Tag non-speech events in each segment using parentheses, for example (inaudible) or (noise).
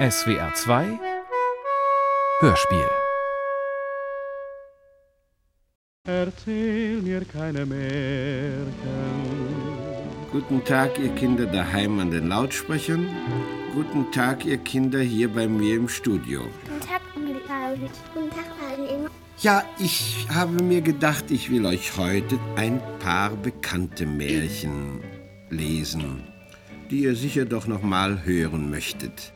SWR 2 Hörspiel Erzähl mir keine Märchen. Guten Tag, ihr Kinder daheim an den Lautsprechern. Guten Tag, ihr Kinder hier bei mir im Studio. Guten Tag, Onkel. Guten Tag, Paul Ja, ich habe mir gedacht, ich will euch heute ein paar bekannte Märchen lesen, die ihr sicher doch noch mal hören möchtet.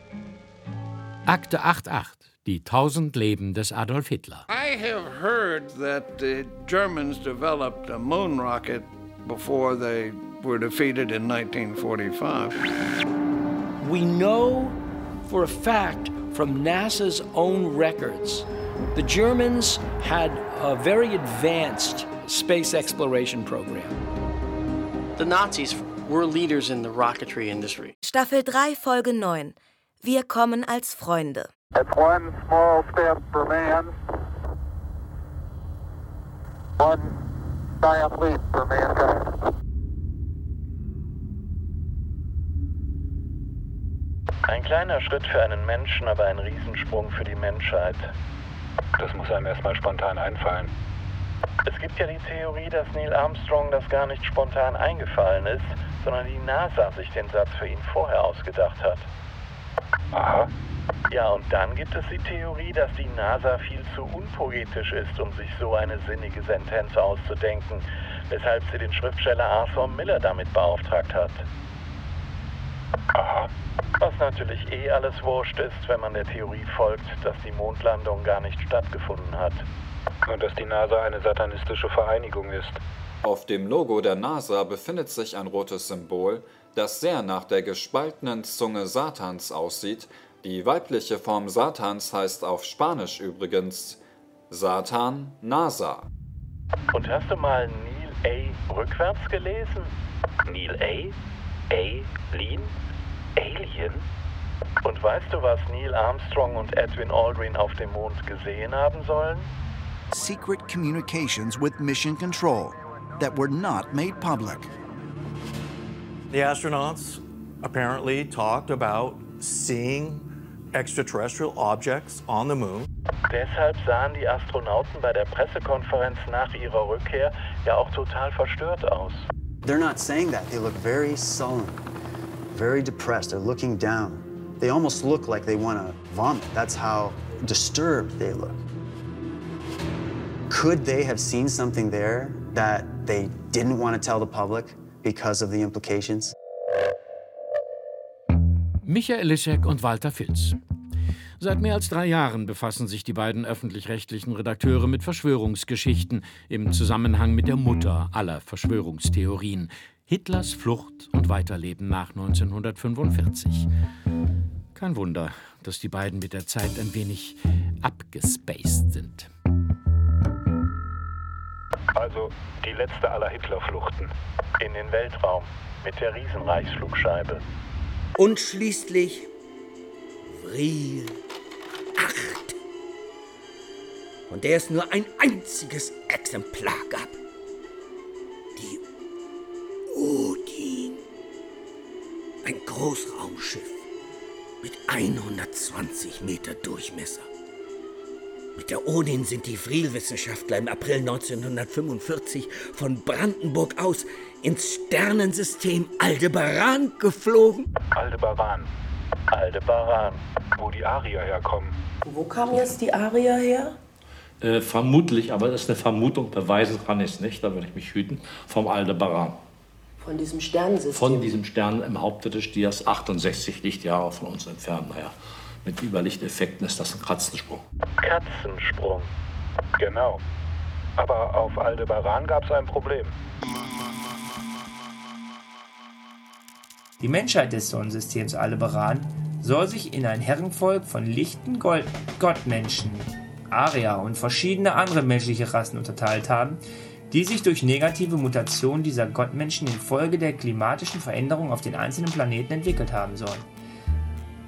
Akte 88. Die tausend Leben des Adolf Hitler. I have heard that the Germans developed a moon rocket before they were defeated in 1945. We know for a fact from NASA's own records the Germans had a very advanced space exploration program. The Nazis were leaders in the rocketry industry. Staffel 3, Folge 9. Wir kommen als Freunde. Man. Ein kleiner Schritt für einen Menschen, aber ein Riesensprung für die Menschheit. Das muss einem erstmal spontan einfallen. Es gibt ja die Theorie, dass Neil Armstrong das gar nicht spontan eingefallen ist, sondern die NASA sich den Satz für ihn vorher ausgedacht hat. Aha. Ja, und dann gibt es die Theorie, dass die NASA viel zu unpoetisch ist, um sich so eine sinnige Sentenz auszudenken, weshalb sie den Schriftsteller Arthur Miller damit beauftragt hat. Aha. Was natürlich eh alles wurscht ist, wenn man der Theorie folgt, dass die Mondlandung gar nicht stattgefunden hat. Und dass die NASA eine satanistische Vereinigung ist. Auf dem Logo der NASA befindet sich ein rotes Symbol, das sehr nach der gespaltenen Zunge Satans aussieht. Die weibliche Form Satans heißt auf Spanisch übrigens Satan NASA. Und hast du mal Neil A. rückwärts gelesen? Neil A? Alien? Alien? Und weißt du, was Neil Armstrong und Edwin Aldrin auf dem Mond gesehen haben sollen? Secret communications with mission control that were not made public. The astronauts apparently talked about seeing extraterrestrial objects on the moon. Deshalb sahen die Astronauten bei der Pressekonferenz nach ihrer Rückkehr ja auch total verstört aus. They're not saying that. They look very sullen, very depressed. They're looking down. They almost look like they want to vomit. That's how disturbed they look. Could they have seen something there that they didn't want to tell the public because of the implications? Michael Lischek und Walter Filz. Seit mehr als drei Jahren befassen sich die beiden öffentlich-rechtlichen Redakteure mit Verschwörungsgeschichten im Zusammenhang mit der Mutter aller Verschwörungstheorien, Hitlers Flucht und Weiterleben nach 1945. Kein Wunder, dass die beiden mit der Zeit ein wenig abgespaced sind. Also die letzte aller Hitlerfluchten. In den Weltraum mit der Riesenreichsflugscheibe. Und schließlich Vril 8. Von der es nur ein einziges Exemplar gab. Die Odin. Ein Großraumschiff mit 120 Meter Durchmesser. Mit der Odin sind die Vril-Wissenschaftler im April 1945 von Brandenburg aus ins Sternensystem Aldebaran geflogen. Aldebaran. Aldebaran. Wo die Arier herkommen. Wo kamen jetzt die Arier her? Äh, vermutlich, aber das ist eine Vermutung, beweisen kann ich es nicht, da würde ich mich hüten, vom Aldebaran. Von diesem Sternensystem? Von diesem Stern im Haupte des Stiers, 68 Lichtjahre von uns entfernt. Naja, mit Überlichteffekten ist das ein Katzensprung. Katzensprung. Genau. Aber auf Aldebaran gab es ein Problem. Die Menschheit des Sonnensystems Aldebaran soll sich in ein Herrenvolk von lichten Gold Gottmenschen, Arier und verschiedene andere menschliche Rassen unterteilt haben, die sich durch negative Mutationen dieser Gottmenschen infolge der klimatischen Veränderungen auf den einzelnen Planeten entwickelt haben sollen.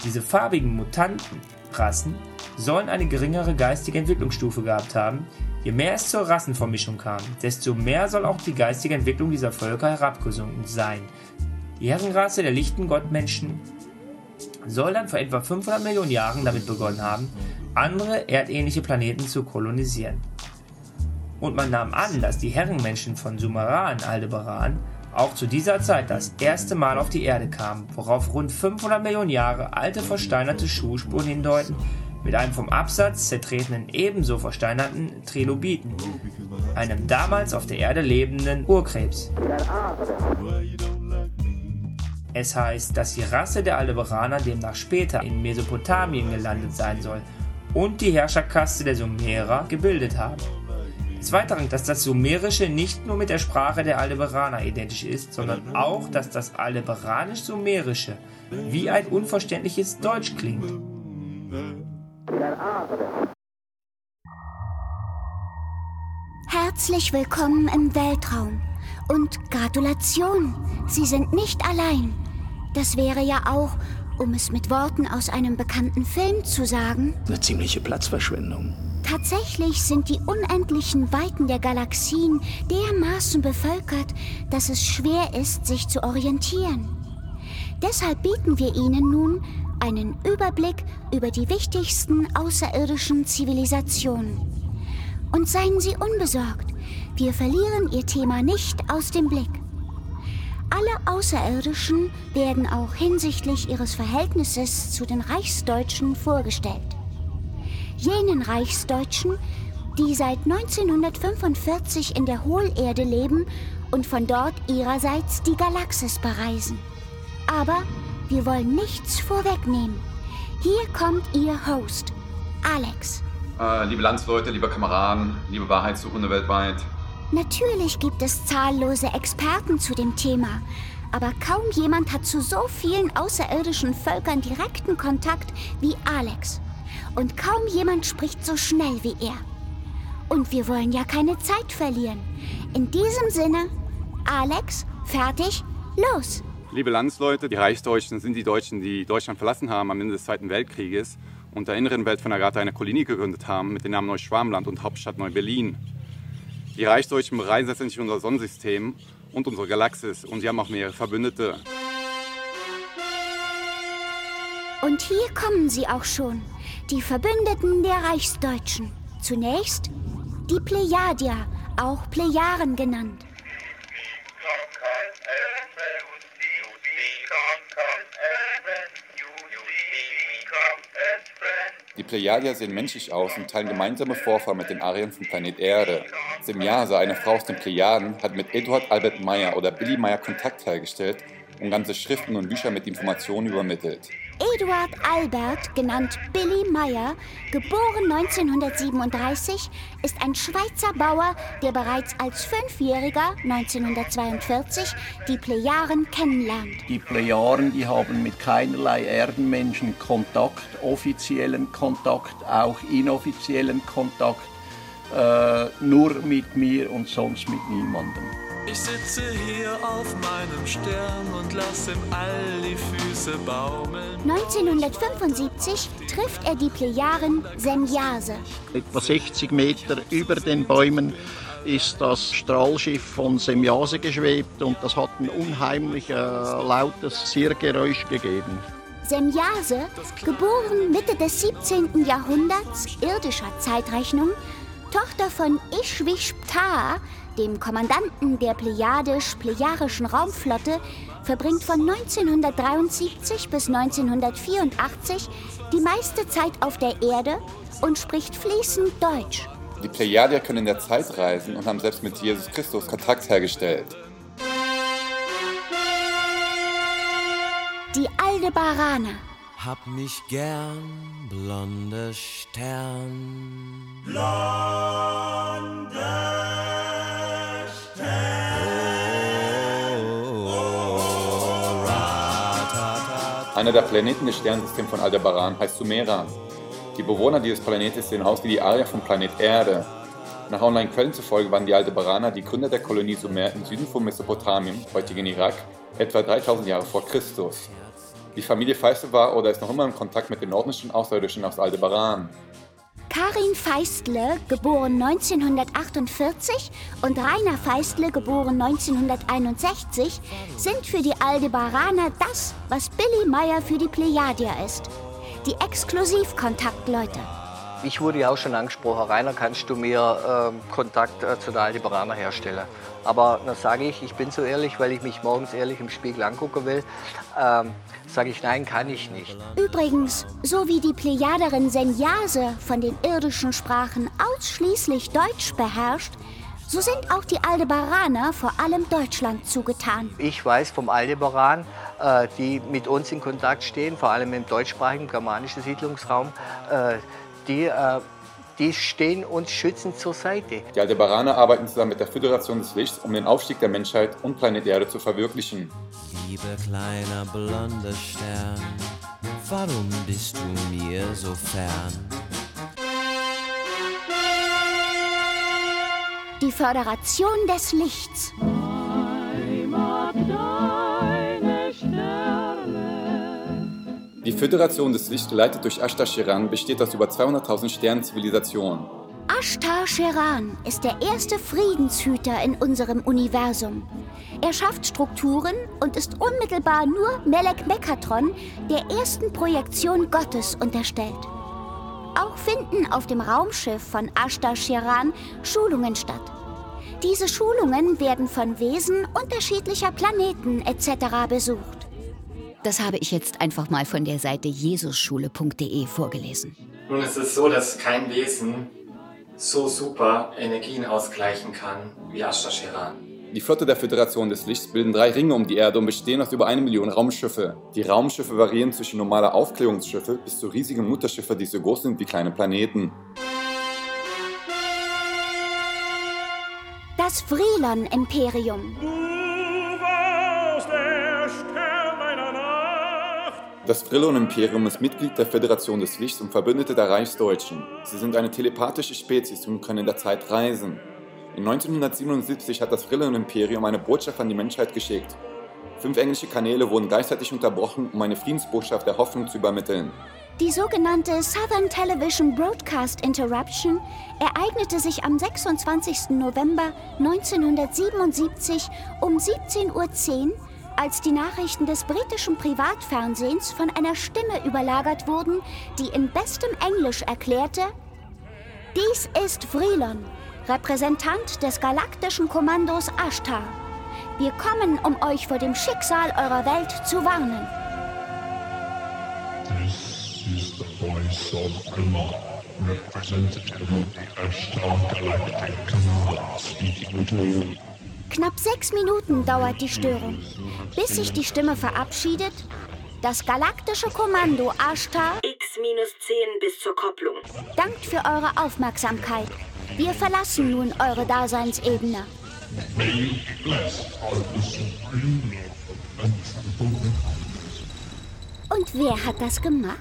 Diese farbigen Mutantenrassen sollen eine geringere geistige Entwicklungsstufe gehabt haben. Je mehr es zur Rassenvermischung kam, desto mehr soll auch die geistige Entwicklung dieser Völker herabgesunken sein. Die Herrenrasse der lichten Gottmenschen soll dann vor etwa 500 Millionen Jahren damit begonnen haben, andere erdähnliche Planeten zu kolonisieren. Und man nahm an, dass die Herrenmenschen von Sumeran Aldebaran auch zu dieser Zeit das erste Mal auf die Erde kamen, worauf rund 500 Millionen Jahre alte versteinerte Schuhspuren hindeuten, mit einem vom Absatz zertretenen ebenso versteinerten Trilobiten, einem damals auf der Erde lebenden Urkrebs. Es heißt, dass die Rasse der Aldebaraner demnach später in Mesopotamien gelandet sein soll und die Herrscherkaste der Sumerer gebildet haben. Des Weiteren, dass das Sumerische nicht nur mit der Sprache der Aldebaraner identisch ist, sondern auch, dass das Aldebaranisch-Sumerische wie ein unverständliches Deutsch klingt. Herzlich willkommen im Weltraum und Gratulation, Sie sind nicht allein. Das wäre ja auch, um es mit Worten aus einem bekannten Film zu sagen, Eine ziemliche Platzverschwendung. Tatsächlich sind die unendlichen Weiten der Galaxien dermaßen bevölkert, dass es schwer ist, sich zu orientieren. Deshalb bieten wir Ihnen nun einen Überblick über die wichtigsten außerirdischen Zivilisationen. Und seien Sie unbesorgt, wir verlieren Ihr Thema nicht aus dem Blick. Alle Außerirdischen werden auch hinsichtlich ihres Verhältnisses zu den Reichsdeutschen vorgestellt. Jenen Reichsdeutschen, die seit 1945 in der Hohlerde leben und von dort ihrerseits die Galaxis bereisen. Aber wir wollen nichts vorwegnehmen. Hier kommt Ihr Host, Alex. Äh, liebe Landsleute, liebe Kameraden, liebe Wahrheitssuchende weltweit. Natürlich gibt es zahllose Experten zu dem Thema, aber kaum jemand hat zu so vielen außerirdischen Völkern direkten Kontakt wie Alex. Und kaum jemand spricht so schnell wie er. Und wir wollen ja keine Zeit verlieren. In diesem Sinne, Alex, fertig, los! Liebe Landsleute, die Reichsdeutschen sind die Deutschen, die Deutschland verlassen haben am Ende des Zweiten Weltkrieges und der inneren Welt von Agatha eine Kolonie gegründet haben mit dem Namen Neuschwarmland und Hauptstadt Neu-Berlin. Die Reichsdeutschen bereisen letztendlich unser Sonnensystem und unsere Galaxis und sie haben auch mehrere Verbündete. Und hier kommen sie auch schon, die Verbündeten der Reichsdeutschen. Zunächst die Plejadier, auch Plejaren genannt. Die Plejadier sehen menschlich aus und teilen gemeinsame Vorfahren mit den Ariern vom Planet Erde. Semjase, eine Frau aus den Plejaden, hat mit Eduard Albert Meyer oder Billy Meyer Kontakt hergestellt und ganze Schriften und Bücher mit Informationen übermittelt. Eduard Albert, genannt Billy Meyer, geboren 1937, ist ein Schweizer Bauer, der bereits als Fünfjähriger 1942 die Plejaren kennenlernt. Die Plejaren, die haben mit keinerlei Erdenmenschen Kontakt, offiziellen Kontakt, auch inoffiziellen Kontakt, äh, nur mit mir und sonst mit niemandem. Ich sitze hier auf meinem Stern und lass im All die Füße baumeln. 1975 trifft er die Plejaren Semjase. Etwa 60 Meter über den Bäumen ist das Strahlschiff von Semjase geschwebt und das hat ein unheimlich äh, lautes Sirrgeräusch gegeben. Semjase, geboren Mitte des 17. Jahrhunderts irdischer Zeitrechnung, Tochter von Ishwishptah, dem Kommandanten der Plejadisch-Plejarischen Raumflotte, verbringt von 1973 bis 1984 die meiste Zeit auf der Erde und spricht fließend Deutsch. Die Plejadier können in der Zeit reisen und haben selbst mit Jesus Christus Kontakt hergestellt. Die Aldebaraner. Hab mich gern, blonde Stern. Einer der Planeten des Sternsystems von Aldebaran heißt Sumeran. Die Bewohner dieses Planetes sehen aus wie die Arier vom Planet Erde. Nach Online-Quellen zufolge waren die Aldebaraner die Gründer der Kolonie Sumer im Süden von Mesopotamien, heutigen Irak, etwa 3000 Jahre vor Christus. Die Familie Feiste war oder ist noch immer in Kontakt mit den nordischen Außerirdischen aus Aldebaran. Karin Feistle, geboren 1948, und Rainer Feistle, geboren 1961, sind für die Aldebaraner das, was Billy Meyer für die Plejadier ist. Die Exklusivkontaktleute. Ich wurde ja auch schon angesprochen, Rainer, kannst du mir ähm, Kontakt äh, zu der Aldebaraner herstellen? Aber dann sage ich, ich bin so ehrlich, weil ich mich morgens ehrlich im Spiegel angucken will, ähm, sage ich, nein, kann ich nicht. Übrigens, so wie die Plejaderin Senjase von den irdischen Sprachen ausschließlich Deutsch beherrscht, so sind auch die Aldebaraner vor allem Deutschland zugetan. Ich weiß vom Aldebaran, äh, die mit uns in Kontakt stehen, vor allem im deutschsprachigen germanischen Siedlungsraum, äh, die äh, die stehen uns schützend zur Seite. Die Aldebaraner arbeiten zusammen mit der Föderation des Lichts, um den Aufstieg der Menschheit und Planet Erde zu verwirklichen. Lieber kleiner blonder Stern, warum bist du mir so fern? Die Föderation des Lichts. Die Föderation des Lichts, geleitet durch Ashtar Sheran, besteht aus über 200.000 Sternenzivilisationen. Ashtar Sheran ist der erste Friedenshüter in unserem Universum. Er schafft Strukturen und ist unmittelbar nur Melek Mekatron, der ersten Projektion Gottes, unterstellt. Auch finden auf dem Raumschiff von Ashtar Sheran Schulungen statt. Diese Schulungen werden von Wesen unterschiedlicher Planeten etc. besucht. Das habe ich jetzt einfach mal von der Seite jesusschule.de vorgelesen. Nun ist es so, dass kein Wesen so super Energien ausgleichen kann wie Ashtar Sheran. Die Flotte der Föderation des Lichts bilden drei Ringe um die Erde und bestehen aus über eine Million Raumschiffe. Die Raumschiffe variieren zwischen normaler Aufklärungsschiffe bis zu riesigen Mutterschiffe, die so groß sind wie kleine Planeten. Das Vrilon-Imperium. Das Brillon-Imperium ist Mitglied der Föderation des Lichts und Verbündete der Reichsdeutschen. Sie sind eine telepathische Spezies und können in der Zeit reisen. In 1977 hat das Brillon-Imperium eine Botschaft an die Menschheit geschickt. Fünf englische Kanäle wurden gleichzeitig unterbrochen, um eine Friedensbotschaft der Hoffnung zu übermitteln. Die sogenannte Southern Television Broadcast Interruption ereignete sich am 26. November 1977 um 17.10 Uhr als die Nachrichten des britischen Privatfernsehens von einer Stimme überlagert wurden, die in bestem Englisch erklärte, dies ist Vrilon, Repräsentant des galaktischen Kommandos Ashtar. Wir kommen, um euch vor dem Schicksal eurer Welt zu warnen. This is the voice of Allah, representative of the Ashtar Galactic Command, speaking to you. Knapp sechs Minuten dauert die Störung, bis sich die Stimme verabschiedet. Das galaktische Kommando Ashtar X-10 bis zur Kopplung. dankt für eure Aufmerksamkeit. Wir verlassen nun eure Daseinsebene. Und wer hat das gemacht?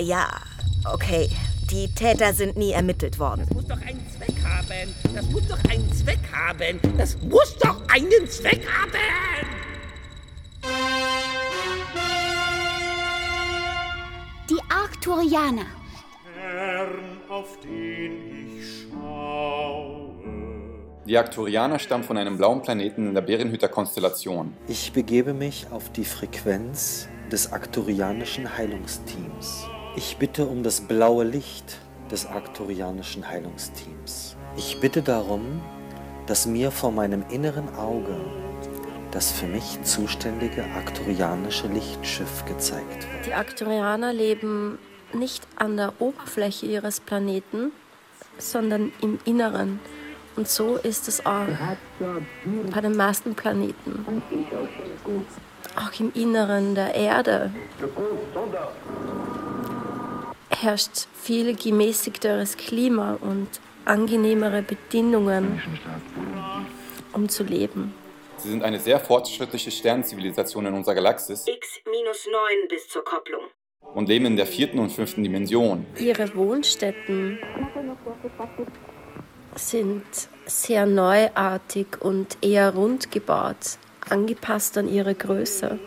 Ja, okay. Die Täter sind nie ermittelt worden. muss doch einen Zweck haben. Das muss doch einen Zweck haben. Das muss doch einen Zweck haben. Die Arcturianer. Stern, auf den ich schaue. Die Arcturianer stammen von einem blauen Planeten in der Bärenhüter-Konstellation. Ich begebe mich auf die Frequenz des arcturianischen Heilungsteams. Ich bitte um das blaue Licht des arcturianischen Heilungsteams. Ich bitte darum, dass mir vor meinem inneren Auge das für mich zuständige arcturianische Lichtschiff gezeigt wird. Die Arcturianer leben nicht an der Oberfläche ihres Planeten, sondern im Inneren. Und so ist es auch bei den meisten Planeten. Auch im Inneren der Erde herrscht viel gemäßigteres Klima und angenehmere Bedingungen, um zu leben. Sie sind eine sehr fortschrittliche Sternenzivilisation in unserer Galaxis X-9 bis zur Kopplung. und leben in der vierten und fünften Dimension. Ihre Wohnstätten sind sehr neuartig und eher rund gebaut, angepasst an ihre Größe.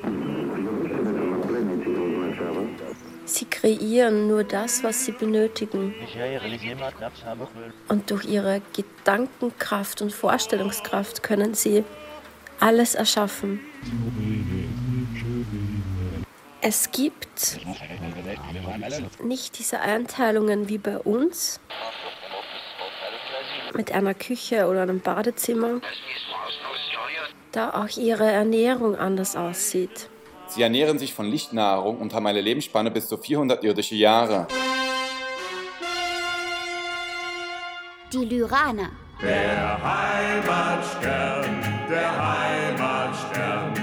Sie kreieren nur das, was sie benötigen. Und durch ihre Gedankenkraft und Vorstellungskraft können sie alles erschaffen. Es gibt nicht diese Einteilungen wie bei uns mit einer Küche oder einem Badezimmer, da auch ihre Ernährung anders aussieht. Sie ernähren sich von Lichtnahrung und haben eine Lebensspanne bis zu 400 irdische Jahre. Die Lyraner. Der Heimatstern, der Heimatstern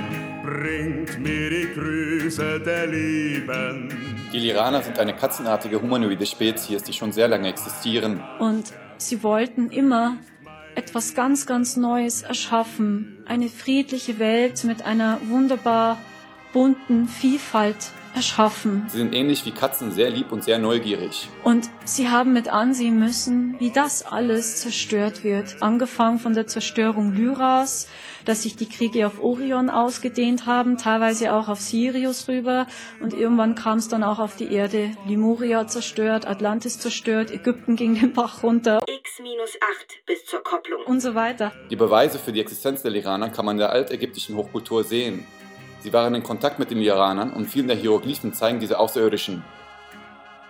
bringt mir die Grüße der Lieben. Die Liraner sind eine katzenartige humanoide Spezies, die schon sehr lange existieren. Und sie wollten immer etwas ganz, ganz Neues erschaffen. Eine friedliche Welt mit einer wunderbar bunten Vielfalt erschaffen. Sie sind ähnlich wie Katzen sehr lieb und sehr neugierig. Und sie haben mit ansehen müssen, wie das alles zerstört wird. Angefangen von der Zerstörung Lyras, dass sich die Kriege auf Orion ausgedehnt haben, teilweise auch auf Sirius rüber. Und irgendwann kam es dann auch auf die Erde. Lemuria zerstört, Atlantis zerstört, Ägypten ging den Bach runter. X minus 8 bis zur Kopplung. Und so weiter. Die Beweise für die Existenz der Liraner kann man in der altägyptischen Hochkultur sehen. Sie waren in Kontakt mit den Iranern und viele der Hieroglyphen zeigen diese Außerirdischen.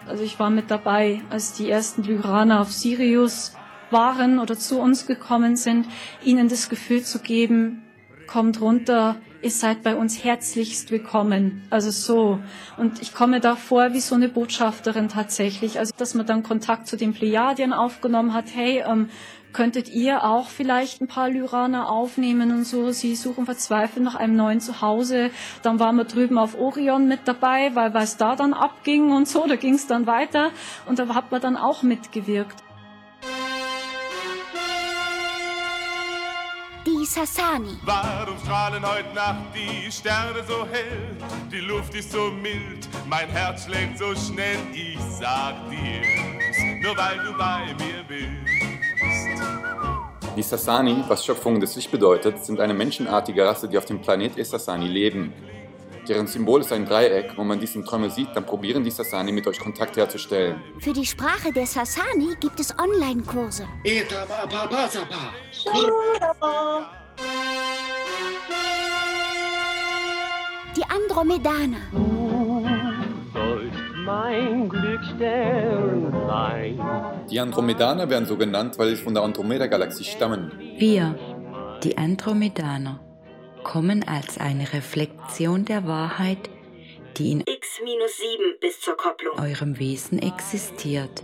Also ich war mit dabei, als die ersten Lyraner auf Sirius waren oder zu uns gekommen sind, ihnen das Gefühl zu geben, kommt runter, ihr seid bei uns herzlichst willkommen. Also so. Und ich komme da vor wie so eine Botschafterin tatsächlich. Also dass man dann Kontakt zu den Plejadien aufgenommen hat, hey, ähm, könntet ihr auch vielleicht ein paar Lyraner aufnehmen und so. Sie suchen verzweifelt nach einem neuen Zuhause. Dann waren wir drüben auf Orion mit dabei, weil es da dann abging und so. Da ging es dann weiter und da hat man dann auch mitgewirkt. Die Sassani. Warum strahlen heute Nacht die Sterne so hell? Die Luft ist so mild, mein Herz schlägt so schnell. Ich sag dir's, nur weil du bei mir bist. Die Sassani, was Schöpfung des Lichts bedeutet, sind eine menschenartige Rasse, die auf dem Planet Essassani leben. Deren Symbol ist ein Dreieck. Wenn man diesen Träume sieht, dann probieren die Sassani mit euch Kontakt herzustellen. Für die Sprache der Sassani gibt es Online-Kurse. Die Andromedaner. mein Glücksstern sein. Die Andromedaner werden so genannt, weil sie von der Andromeda-Galaxie stammen. Wir, die Andromedaner, kommen als eine Reflexion der Wahrheit, die in X minus 7 bis zur Kopplung. eurem Wesen existiert.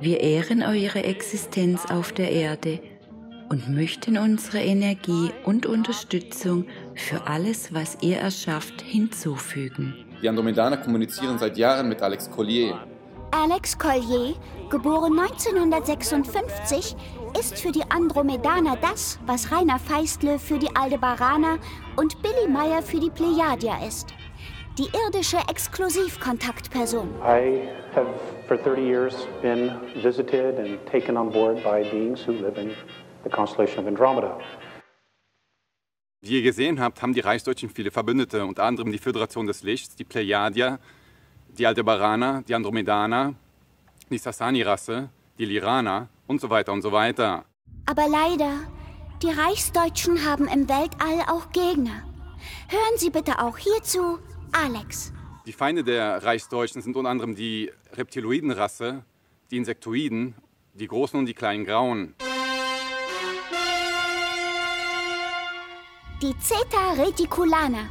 Wir ehren eure Existenz auf der Erde und möchten unsere Energie und Unterstützung für alles, was ihr erschafft, hinzufügen. Die Andromedaner kommunizieren seit Jahren mit Alex Collier. Alex Collier, geboren 1956, ist für die Andromedaner das, was Rainer Feistle für die Aldebaraner und Billy Meyer für die Plejadier ist. Die irdische Exklusivkontaktperson. I have for 30 years been visited and taken on board by beings who live in the constellation of Andromeda. Wie ihr gesehen habt, haben die Reichsdeutschen viele Verbündete, unter anderem die Föderation des Lichts, die Plejadier, die Aldebaraner, die Andromedaner, die Sassani-Rasse, die Liraner und so weiter und so weiter. Aber leider, die Reichsdeutschen haben im Weltall auch Gegner. Hören Sie bitte auch hierzu Alex. Die Feinde der Reichsdeutschen sind unter anderem die Reptiloidenrasse, die Insektoiden, die großen und die kleinen Grauen. Die Zeta Reticulaner.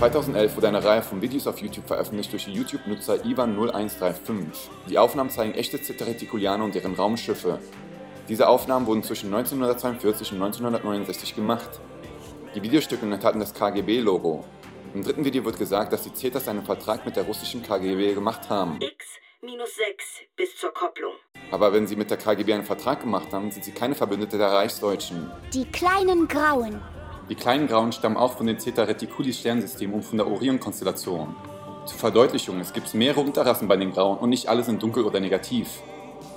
2011 wurde eine Reihe von Videos auf YouTube veröffentlicht durch den YouTube-Nutzer Ivan0135. Die Aufnahmen zeigen echte Zeteretikulianer und deren Raumschiffe. Diese Aufnahmen wurden zwischen 1942 und 1969 gemacht. Die Videostücke enthalten das KGB-Logo. Im dritten Video wird gesagt, dass die Zetas einen Vertrag mit der russischen KGB gemacht haben. X minus 6 bis zur Kopplung. Aber wenn sie mit der KGB einen Vertrag gemacht haben, sind sie keine Verbündete der Reichsdeutschen. Die kleinen Grauen. Die kleinen Grauen stammen auch von den Zeta Reticuli Sternsystem und von der Orion-Konstellation. Zur Verdeutlichung, es gibt mehrere Unterrassen bei den Grauen und nicht alle sind dunkel oder negativ.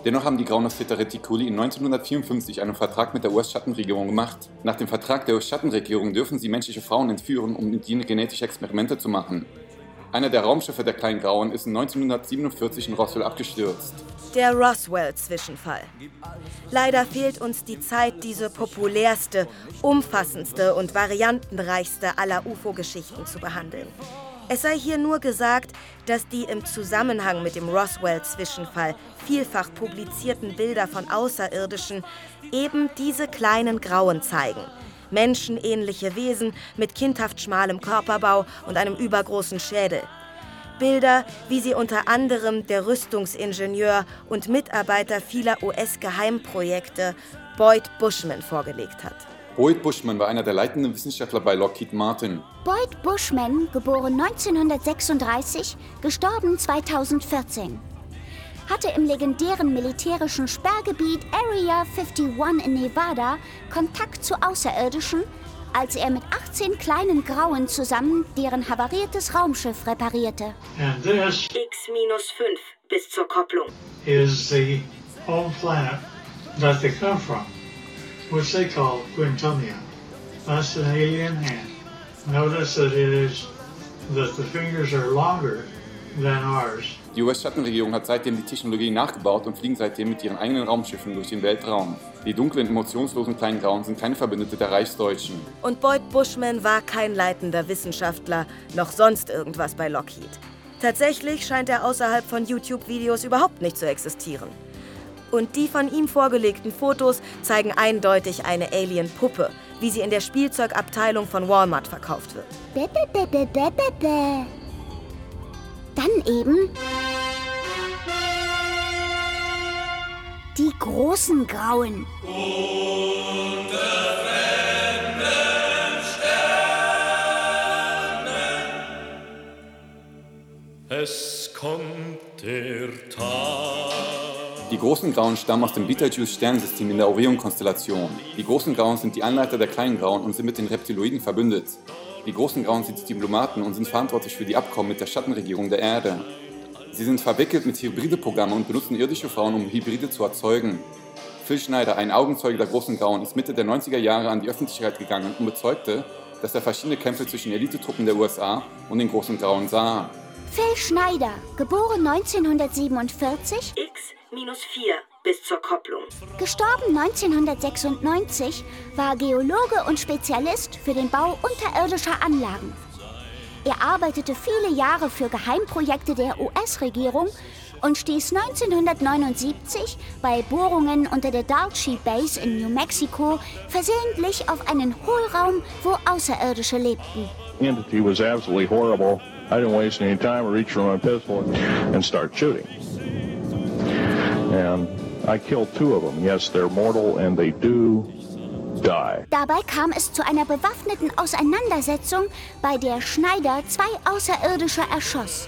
Dennoch haben die Graunospheter Reticuli in 1954 einen Vertrag mit der US-Schattenregierung gemacht. Nach dem Vertrag der US-Schattenregierung dürfen sie menschliche Frauen entführen, um mit ihnen genetische Experimente zu machen. Einer der Raumschiffe der Kleinen Grauen ist 1947 in Roswell abgestürzt. Der Roswell-Zwischenfall. Leider fehlt uns die Zeit, diese populärste, umfassendste und variantenreichste aller UFO-Geschichten zu behandeln. Es sei hier nur gesagt, dass die im Zusammenhang mit dem Roswell-Zwischenfall vielfach publizierten Bilder von Außerirdischen eben diese kleinen Grauen zeigen – menschenähnliche Wesen mit kindhaft schmalem Körperbau und einem übergroßen Schädel. Bilder, wie sie unter anderem der Rüstungsingenieur und Mitarbeiter vieler US-Geheimprojekte Boyd Bushman vorgelegt hat. Boyd Bushman war einer der leitenden Wissenschaftler bei Lockheed Martin. Boyd Bushman, geboren 1936, gestorben 2014 hatte im legendären militärischen Sperrgebiet Area 51 in Nevada Kontakt zu Außerirdischen, als er mit 18 kleinen Grauen zusammen deren havariertes Raumschiff reparierte. X-5 bis zur Kopplung. Is the home planet that they come from, which they call Quintonia. That's an alien hand. Notice that it is that the fingers are longer than ours. Die US-Schattenregierung hat seitdem die Technologie nachgebaut und fliegen seitdem mit ihren eigenen Raumschiffen durch den Weltraum. Die dunklen, emotionslosen kleinen Grauen sind keine Verbündete der Reichsdeutschen. Und Boyd Bushman war kein leitender Wissenschaftler, noch sonst irgendwas bei Lockheed. Tatsächlich scheint er außerhalb von YouTube-Videos überhaupt nicht zu existieren. Und die von ihm vorgelegten Fotos zeigen eindeutig eine Alien-Puppe, wie sie in der Spielzeugabteilung von Walmart verkauft wird. Dann eben großen Grauen. Es kommt der Tag. Die großen Grauen stammen aus dem Betelgeuse-Sternensystem in der Orion-Konstellation. Die großen Grauen sind die Anleiter der kleinen Grauen und sind mit den Reptiloiden verbündet. Die großen Grauen sind die Diplomaten und sind verantwortlich für die Abkommen mit der Schattenregierung der Erde. Sie sind verwickelt mit hybride Programmen und benutzen irdische Frauen, um Hybride zu erzeugen. Phil Schneider, ein Augenzeuge der großen Grauen, ist Mitte der 90er Jahre an die Öffentlichkeit gegangen und bezeugte, dass er verschiedene Kämpfe zwischen Elitetruppen der USA und den großen Grauen sah. Phil Schneider, geboren 1947, X-4 bis zur Kopplung. gestorben 1996, war Geologe und Spezialist für den Bau unterirdischer Anlagen. Er arbeitete viele Jahre für Geheimprojekte der US-Regierung und stieß 1979 bei Bohrungen unter der Dulce Base in New Mexico versehentlich auf einen Hohlraum, wo Außerirdische lebten. entity was absolutely horrible. I didn't waste any time. I reached for my pistol and start shooting. And I killed two of them. Yes, they're mortal and they do die. Dabei kam es zu einer bewaffneten Auseinandersetzung, bei der Schneider zwei Außerirdische erschoss.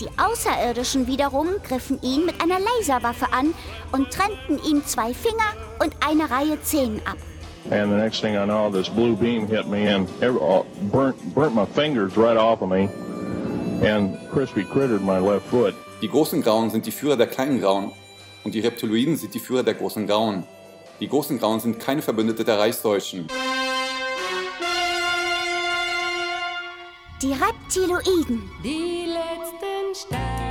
Die Außerirdischen wiederum griffen ihn mit einer Laserwaffe an und trennten ihm zwei Finger und eine Reihe Zehen ab. And the next thing I know, this blue beam hit me and uh, burnt, burnt my fingers right off of me and crispy crittered my left foot. Die großen Grauen sind die Führer der kleinen Grauen und die Reptiloiden sind die Führer der großen Grauen. Die großen Grauen sind keine Verbündete der Reichsdeutschen. Die Reptiloiden. Die letzten Sterne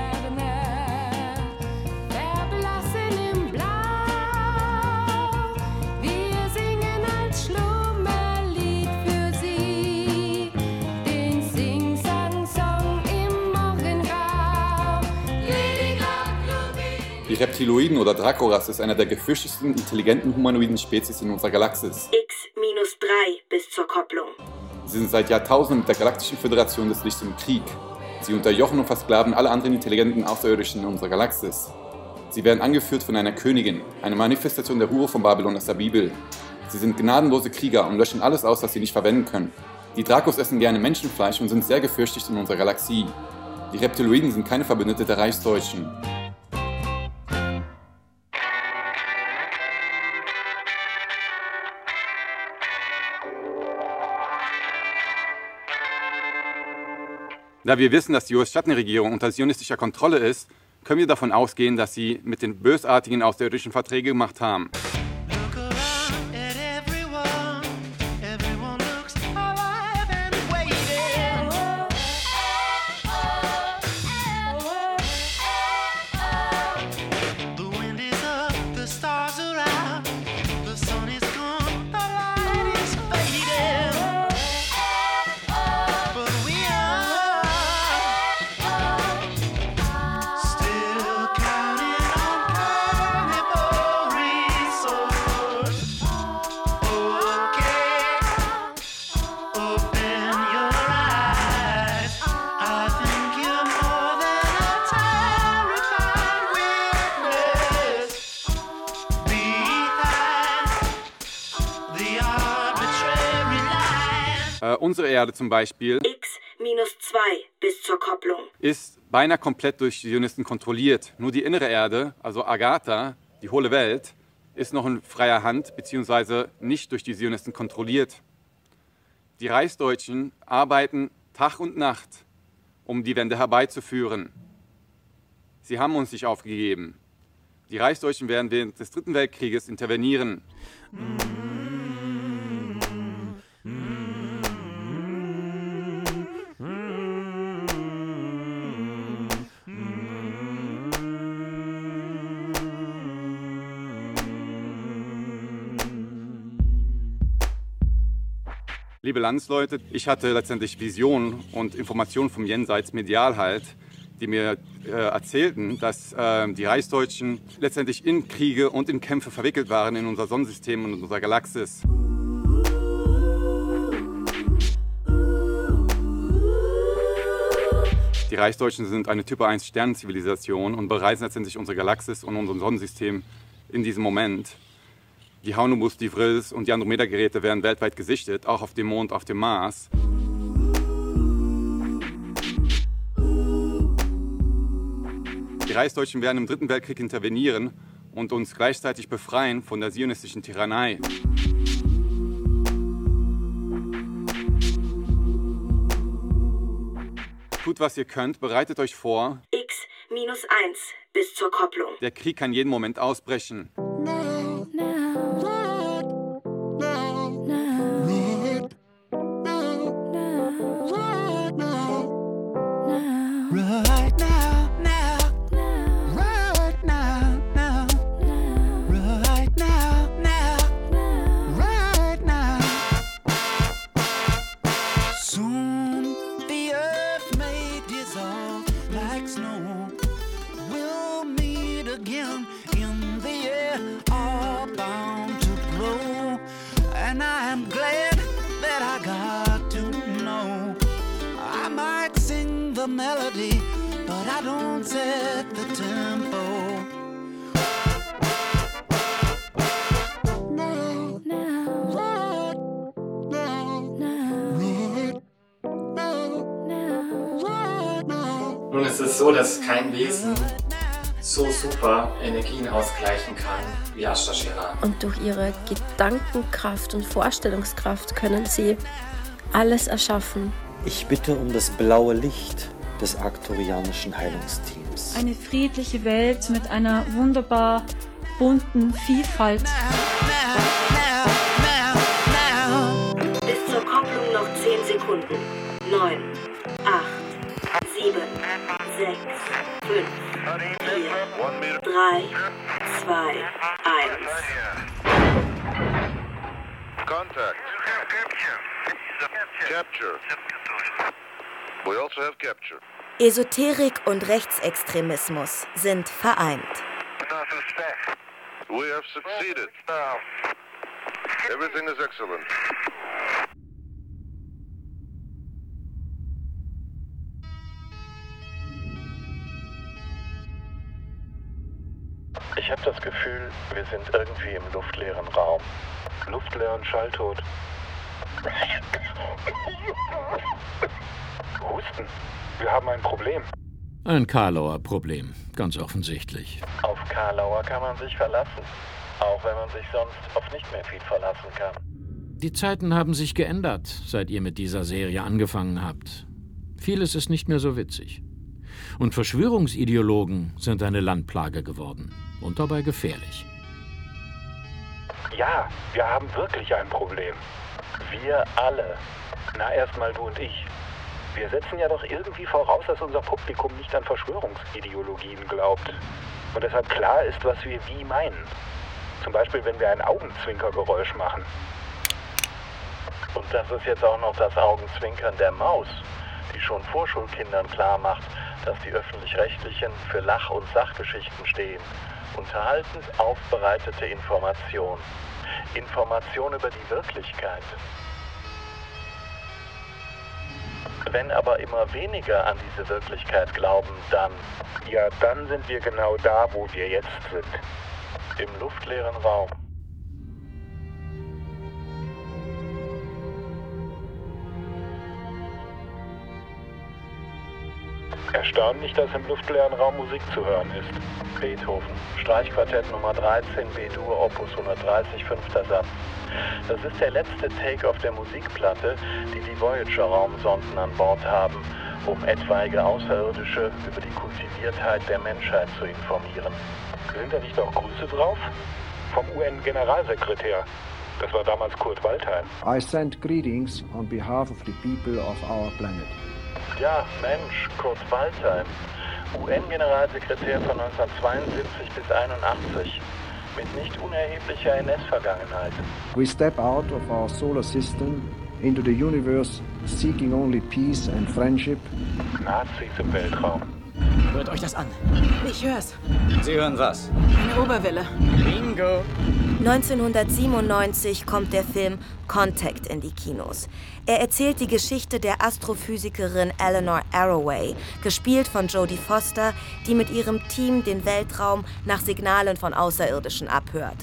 Die Reptiloiden oder Dracoras ist einer der gefürchtetsten intelligenten humanoiden Spezies in unserer Galaxis. X-3 bis zur Kopplung. Sie sind seit Jahrtausenden mit der Galaktischen Föderation des Lichts im Krieg. Sie unterjochen und versklaven alle anderen intelligenten Außerirdischen in unserer Galaxis. Sie werden angeführt von einer Königin, eine Manifestation der Hure von Babylon aus der Bibel. Sie sind gnadenlose Krieger und löschen alles aus, was sie nicht verwenden können. Die Dracos essen gerne Menschenfleisch und sind sehr gefürchtet in unserer Galaxie. Die Reptiloiden sind keine Verbündete der Reichsdeutschen. Da wir wissen, dass die US-Schattenregierung unter zionistischer Kontrolle ist, können wir davon ausgehen, dass sie mit den Bösartigen außerirdischen Verträge gemacht haben. Erde zum Beispiel X minus 2 bis zur Kopplung. ist beinahe komplett durch die Zionisten kontrolliert. Nur die innere Erde, also Agatha, die hohle Welt, ist noch in freier Hand bzw. nicht durch die Zionisten kontrolliert. Die Reichsdeutschen arbeiten Tag und Nacht, um die Wende herbeizuführen. Sie haben uns nicht aufgegeben. Die Reichsdeutschen werden während des Dritten Weltkrieges intervenieren. Liebe Landsleute, ich hatte letztendlich Visionen und Informationen vom Jenseits medial halt, die mir äh, erzählten, dass äh, die Reichsdeutschen letztendlich in Kriege und in Kämpfe verwickelt waren in unser Sonnensystem und in unserer Galaxis. Die Reichsdeutschen sind eine Typ 1 Sternenzivilisation und bereisen letztendlich unsere Galaxis und unser Sonnensystem in diesem Moment. Die Haunobus, die Vrills und die Andromeda-Geräte werden weltweit gesichtet, auch auf dem Mond, auf dem Mars. Die Reichsdeutschen werden im Dritten Weltkrieg intervenieren und uns gleichzeitig befreien von der zionistischen Tyrannei. Tut, was ihr könnt, bereitet euch vor. X minus 1 bis zur Kopplung. Der Krieg kann jeden Moment ausbrechen. Und durch ihre Gedankenkraft und Vorstellungskraft können sie alles erschaffen. Ich bitte um das blaue Licht des arcturianischen Heilungsteams. Eine friedliche Welt mit einer wunderbar bunten Vielfalt. Bis zur Kopplung noch 10 Sekunden. 9, 8, 7, 6, 5, 4, 3, 2, 1. Contact. Capture. We also have capture. Esoterik und Rechtsextremismus sind vereint. We have succeeded. Everything is excellent. Ich habe das Gefühl, wir sind irgendwie im luftleeren Raum. Luftleeren Schalltod. Husten. Wir haben ein Problem. Ein Karlauer Problem, ganz offensichtlich. Auf Karlauer kann man sich verlassen. Auch wenn man sich sonst auf nicht mehr viel verlassen kann. Die Zeiten haben sich geändert, seit ihr mit dieser Serie angefangen habt. Vieles ist nicht mehr so witzig. Und Verschwörungsideologen sind eine Landplage geworden. Und dabei gefährlich. Ja, wir haben wirklich ein Problem. Wir alle. Na, erstmal du und ich. Wir setzen ja doch irgendwie voraus, dass unser Publikum nicht an Verschwörungsideologien glaubt. Und deshalb klar ist, was wir wie meinen. Zum Beispiel, wenn wir ein Augenzwinkergeräusch machen. Und das ist jetzt auch noch das Augenzwinkern der Maus, schon Vorschulkindern klar macht, dass die öffentlich-rechtlichen für Lach- und Sachgeschichten stehen. Unterhaltend aufbereitete Information. Information über die Wirklichkeit. Wenn aber immer weniger an diese Wirklichkeit glauben, dann, ja, dann sind wir genau da, wo wir jetzt sind. Im luftleeren Raum. Erstaunlich, dass im luftleeren Raum Musik zu hören ist. Beethoven, Streichquartett Nummer 13, B-Dur, Opus 130, fünfter Satz. Das ist der letzte Take auf der Musikplatte, die die Voyager-Raumsonden an Bord haben, um etwaige Außerirdische über die Kultiviertheit der Menschheit zu informieren. Sind da nicht auch Grüße drauf? Vom UN-Generalsekretär. Das war damals Kurt Waldheim. I send greetings on behalf of the people of our planet. Ja, Mensch, Kurt Waldheim. UN-Generalsekretär von 1972 bis 81. Mit nicht unerheblicher NS-Vergangenheit. We step out of our solar system into the universe seeking only peace and friendship. Nazis im Weltraum. Hört euch das an. Ich hör's. Sie hören was? Eine Oberwelle. Bingo. 1997 kommt der Film Contact in die Kinos. Er erzählt die Geschichte der Astrophysikerin Eleanor Arroway, gespielt von Jodie Foster, die mit ihrem Team den Weltraum nach Signalen von Außerirdischen abhört.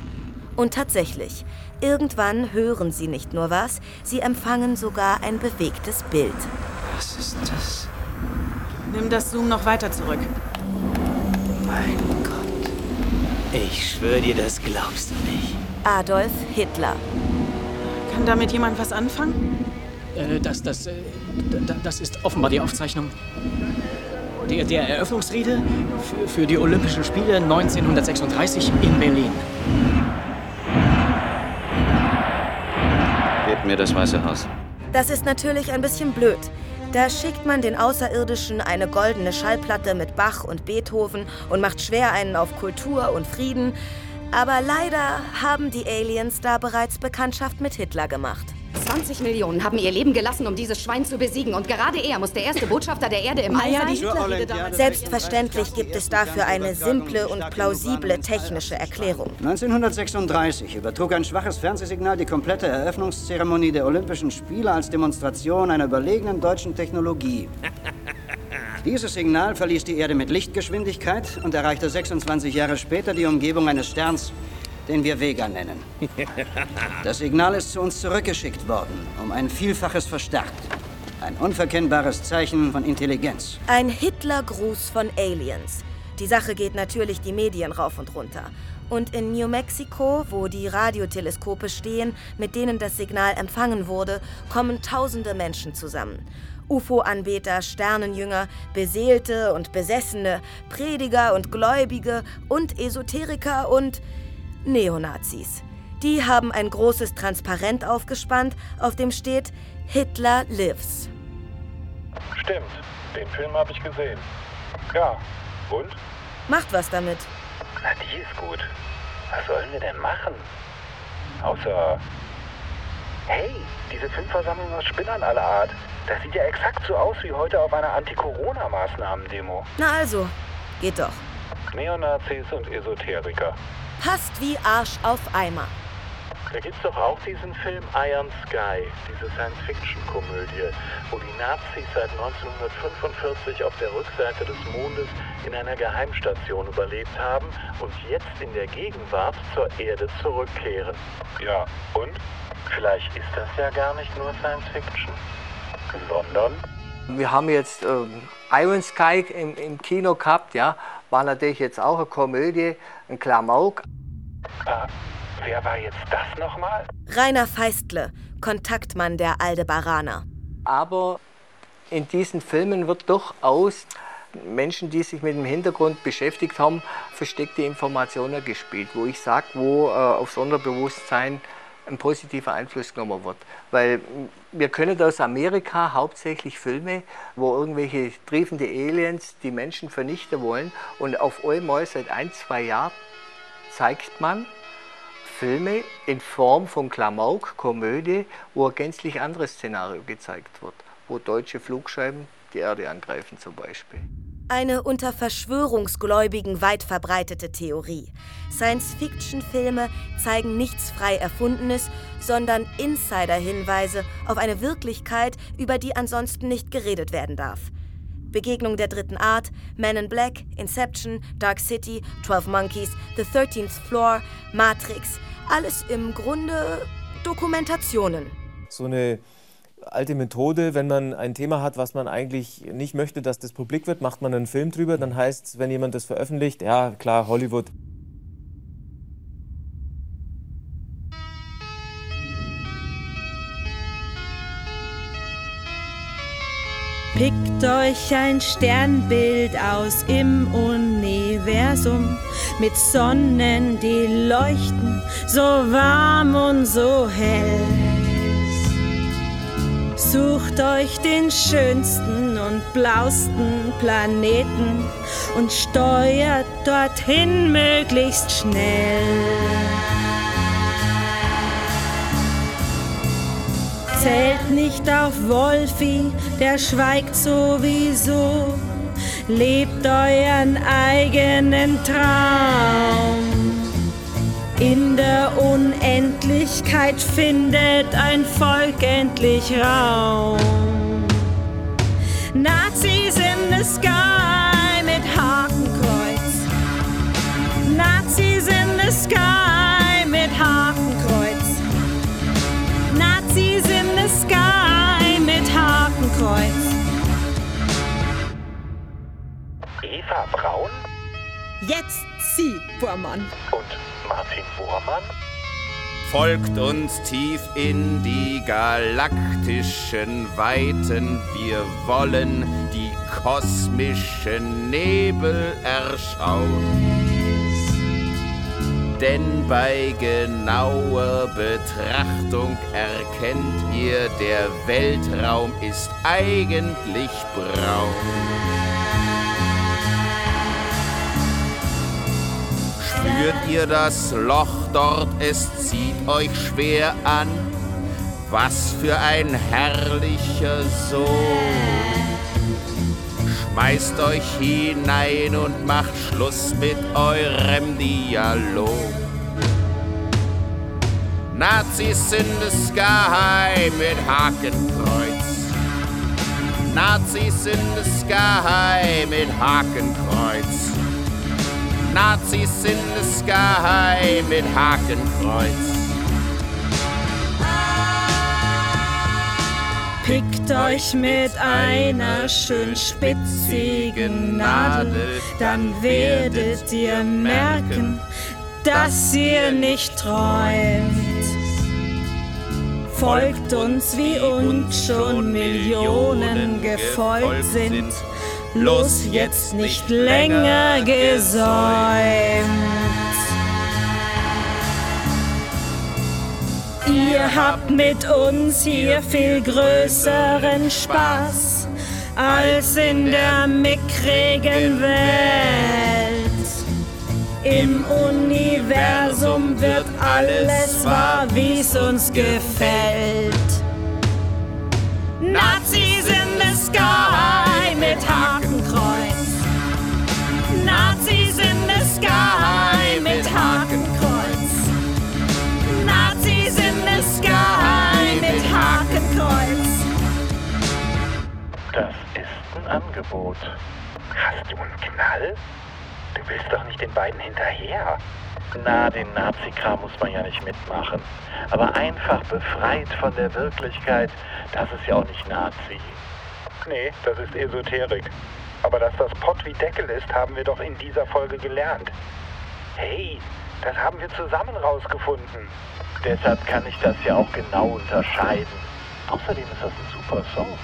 Und tatsächlich, irgendwann hören sie nicht nur was, sie empfangen sogar ein bewegtes Bild. Was ist das? Nimm das Zoom noch weiter zurück. Mein Gott. Ich schwöre dir, das glaubst du nicht. Adolf Hitler. Kann damit jemand was anfangen? Äh, das, das, äh, das ist offenbar die Aufzeichnung der, der Eröffnungsrede für, für die Olympischen Spiele 1936 in Berlin. Gebt mir das Weiße Haus. Das ist natürlich ein bisschen blöd. Da schickt man den Außerirdischen eine goldene Schallplatte mit Bach und Beethoven und macht schwer einen auf Kultur und Frieden. Aber leider haben die Aliens da bereits Bekanntschaft mit Hitler gemacht. 20 Millionen haben ihr Leben gelassen, um dieses Schwein zu besiegen. Und gerade er muss der erste Botschafter der Erde im All Naja, sein. Selbstverständlich gibt es dafür eine simple und plausible technische Erklärung. 1936 übertrug ein schwaches Fernsehsignal die komplette Eröffnungszeremonie der Olympischen Spiele als Demonstration einer überlegenen deutschen Technologie. (laughs) Dieses Signal verließ die Erde mit Lichtgeschwindigkeit und erreichte 26 Jahre später die Umgebung eines Sterns, den wir Vega nennen. (laughs) Das Signal ist zu uns zurückgeschickt worden, um ein Vielfaches verstärkt. Ein unverkennbares Zeichen von Intelligenz. Ein Hitlergruß von Aliens. Die Sache geht natürlich die Medien rauf und runter. Und in New Mexico, wo die Radioteleskope stehen, mit denen das Signal empfangen wurde, kommen tausende Menschen zusammen. UFO-Anbeter, Sternenjünger, Beseelte und Besessene, Prediger und Gläubige und Esoteriker und Neonazis. Die haben ein großes Transparent aufgespannt, auf dem steht Hitler lives. Stimmt, den Film habe ich gesehen. Ja, und? Macht was damit. Na, die ist gut. Was sollen wir denn machen? Außer. Hey, diese Filmversammlung aus Spinnern aller Art. Das sieht ja exakt so aus wie heute auf einer Anti-Corona-Maßnahmen-Demo. Na also, geht doch. Neonazis und Esoteriker. Passt wie Arsch auf Eimer. Da gibt's doch auch diesen Film Iron Sky, diese Science-Fiction-Komödie, wo die Nazis seit 1945 auf der Rückseite des Mondes in einer Geheimstation überlebt haben und jetzt in der Gegenwart zur Erde zurückkehren. Ja, und? Vielleicht ist das ja gar nicht nur Science-Fiction, sondern Wir haben jetzt ähm, Iron Sky im, im Kino gehabt, ja. War natürlich jetzt auch eine Komödie, ein Klamauk. Ah, wer war jetzt das nochmal? Rainer Feistle, Kontaktmann der Aldebaraner. Aber in diesen Filmen wird durchaus Menschen, die sich mit dem Hintergrund beschäftigt haben, versteckte Informationen gespielt, wo ich sage, wo äh, aufs Unterbewusstsein ein positiver Einfluss genommen wird. Weil wir können aus Amerika hauptsächlich Filme, wo irgendwelche triefende Aliens die Menschen vernichten wollen und auf einmal seit ein, zwei Jahren zeigt man Filme in Form von Klamauk, Komödie, wo ein gänzlich anderes Szenario gezeigt wird, wo deutsche Flugscheiben die Erde angreifen zum Beispiel. Eine unter Verschwörungsgläubigen weit verbreitete Theorie. Science-Fiction-Filme zeigen nichts frei Erfundenes, sondern Insider-Hinweise auf eine Wirklichkeit, über die ansonsten nicht geredet werden darf. Begegnung der dritten Art, Men in Black, Inception, Dark City, 12 Monkeys, The 13th Floor, Matrix, alles im Grunde Dokumentationen. So eine alte Methode, wenn man ein Thema hat, was man eigentlich nicht möchte, dass das publik wird, macht man einen Film drüber, dann heißt es, wenn jemand das veröffentlicht, ja klar, Hollywood. Pickt euch ein Sternbild aus im Universum mit Sonnen, die leuchten so warm und so hell. Sucht euch den schönsten und blausten Planeten und steuert dorthin möglichst schnell. Zählt nicht auf Wolfi, der schweigt sowieso. Lebt euren eigenen Traum. In der Unendlichkeit findet ein Volk endlich Raum. Nazis in the sky mit Hakenkreuz. Nazis in the sky mit Hakenkreuz. Nazis in the sky mit Hakenkreuz. Eva Braun Jetzt Sie, Fuhrmann. und Martin Bormann? Folgt uns tief in die galaktischen Weiten. Wir wollen die kosmischen Nebel erschauen. Denn bei genauer Betrachtung erkennt ihr, der Weltraum ist eigentlich braun. Spürt ihr das Loch dort, es zieht euch schwer an? Was für ein herrlicher Sohn. Schmeißt euch hinein und macht Schluss mit eurem Dialog. Nazis in the sky mit Hakenkreuz. Nazis in the sky mit Hakenkreuz. Nazis in the sky mit Hakenkreuz. Pickt euch mit einer schön spitzigen Nadel, dann werdet ihr merken, dass ihr nicht träumt. Folgt uns, wie uns schon Millionen gefolgt sind, los jetzt nicht länger gesäumt. Ihr habt mit uns hier viel größeren Spaß als in der mickrigen Welt. Im Universum wird alles wahr, wie's uns gefällt. Nazis in the sky mit Hakenkreuz. Sky mit Hakenkreuz. Nazis in the sky mit Hakenkreuz. Das ist ein Angebot. Hast du einen Knall? Du willst doch nicht den beiden hinterher. Na, den Nazi-Kram muss man ja nicht mitmachen. Aber einfach befreit von der Wirklichkeit, das ist ja auch nicht Nazi. Nee, das ist Esoterik. Aber dass das Pott wie Deckel ist, haben wir doch in dieser Folge gelernt. Hey, das haben wir zusammen rausgefunden. Deshalb kann ich das ja auch genau unterscheiden. Außerdem ist das ein super Song.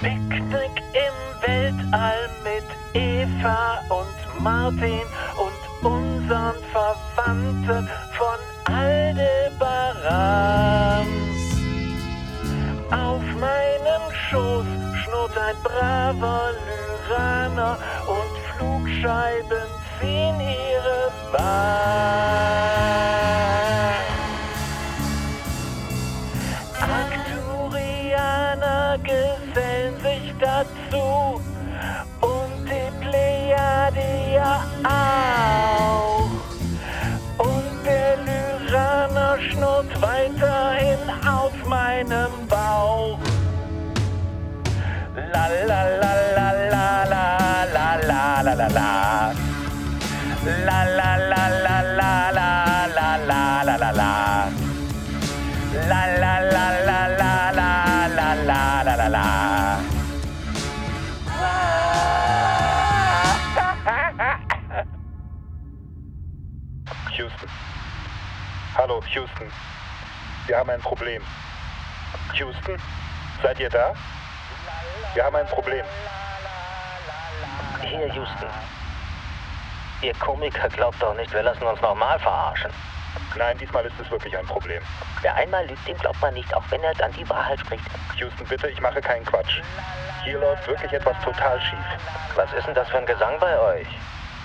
Picknick im Weltall mit Eva und Martin und unseren Verwandten von Aldebaran. Auf meinem Schoß schnurrt ein braver Lyraner und Flugscheiben ziehen ihre Bahn. Arcturianer gesellen sich dazu und die Plejade ja auch. Und der Lyraner schnurrt weiterhin auf meinem la la la la. La la la la la la la la la la la. La la la la la la la la la la. Houston. Hallo, Houston. Wir haben ein Problem. Houston, seid ihr da? Wir haben ein Problem. Hier, Houston. Ihr Komiker glaubt doch nicht, wir lassen uns nochmal verarschen. Nein, diesmal ist es wirklich ein Problem. Wer einmal lügt, dem glaubt man nicht, auch wenn er dann die Wahrheit spricht. Houston, bitte, ich mache keinen Quatsch. Hier läuft wirklich etwas total schief. Was ist denn das für ein Gesang bei euch?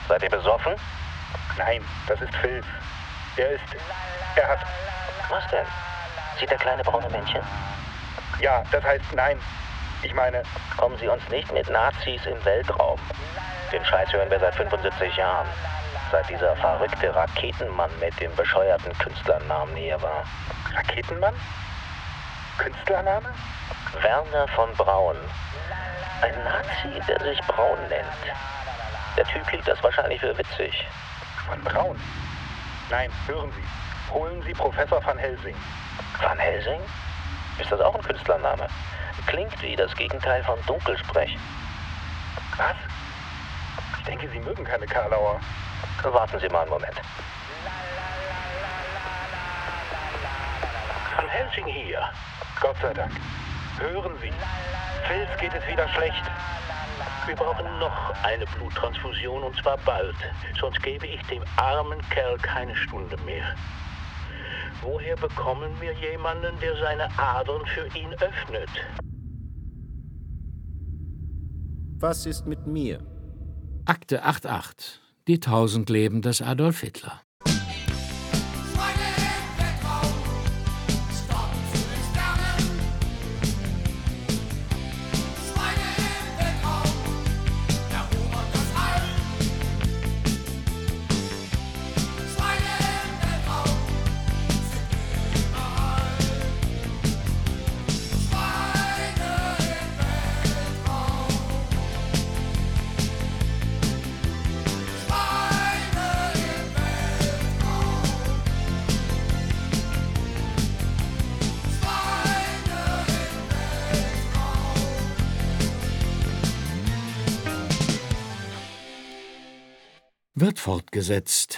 Seid ihr besoffen? Nein, das ist Filz. Er ist. Er hat. Was denn? Sieht der kleine braune Männchen? Ja, das heißt nein. Ich meine. Kommen Sie uns nicht mit Nazis im Weltraum. Den Scheiß hören wir seit 75 Jahren. Seit dieser verrückte Raketenmann mit dem bescheuerten Künstlernamen hier war. Raketenmann? Künstlername? Werner von Braun. Ein Nazi, der sich Braun nennt. Der Typ hielt das wahrscheinlich für witzig. Von Braun? Nein, hören Sie. Holen Sie Professor Van Helsing. Van Helsing? Ist das auch ein Künstlername? Klingt wie das Gegenteil von Dunkelsprech. Was? Ich denke, Sie mögen keine Karlauer. Warten Sie mal einen Moment. Van Helsing hier. Gott sei Dank. Hören Sie. Fels geht es wieder schlecht. Wir brauchen noch eine Bluttransfusion und zwar bald. Sonst gebe ich dem armen Kerl keine Stunde mehr. Woher bekommen wir jemanden, der seine Adern für ihn öffnet? Was ist mit mir? Akte 88. Die tausend Leben des Adolf Hitler. Wird fortgesetzt.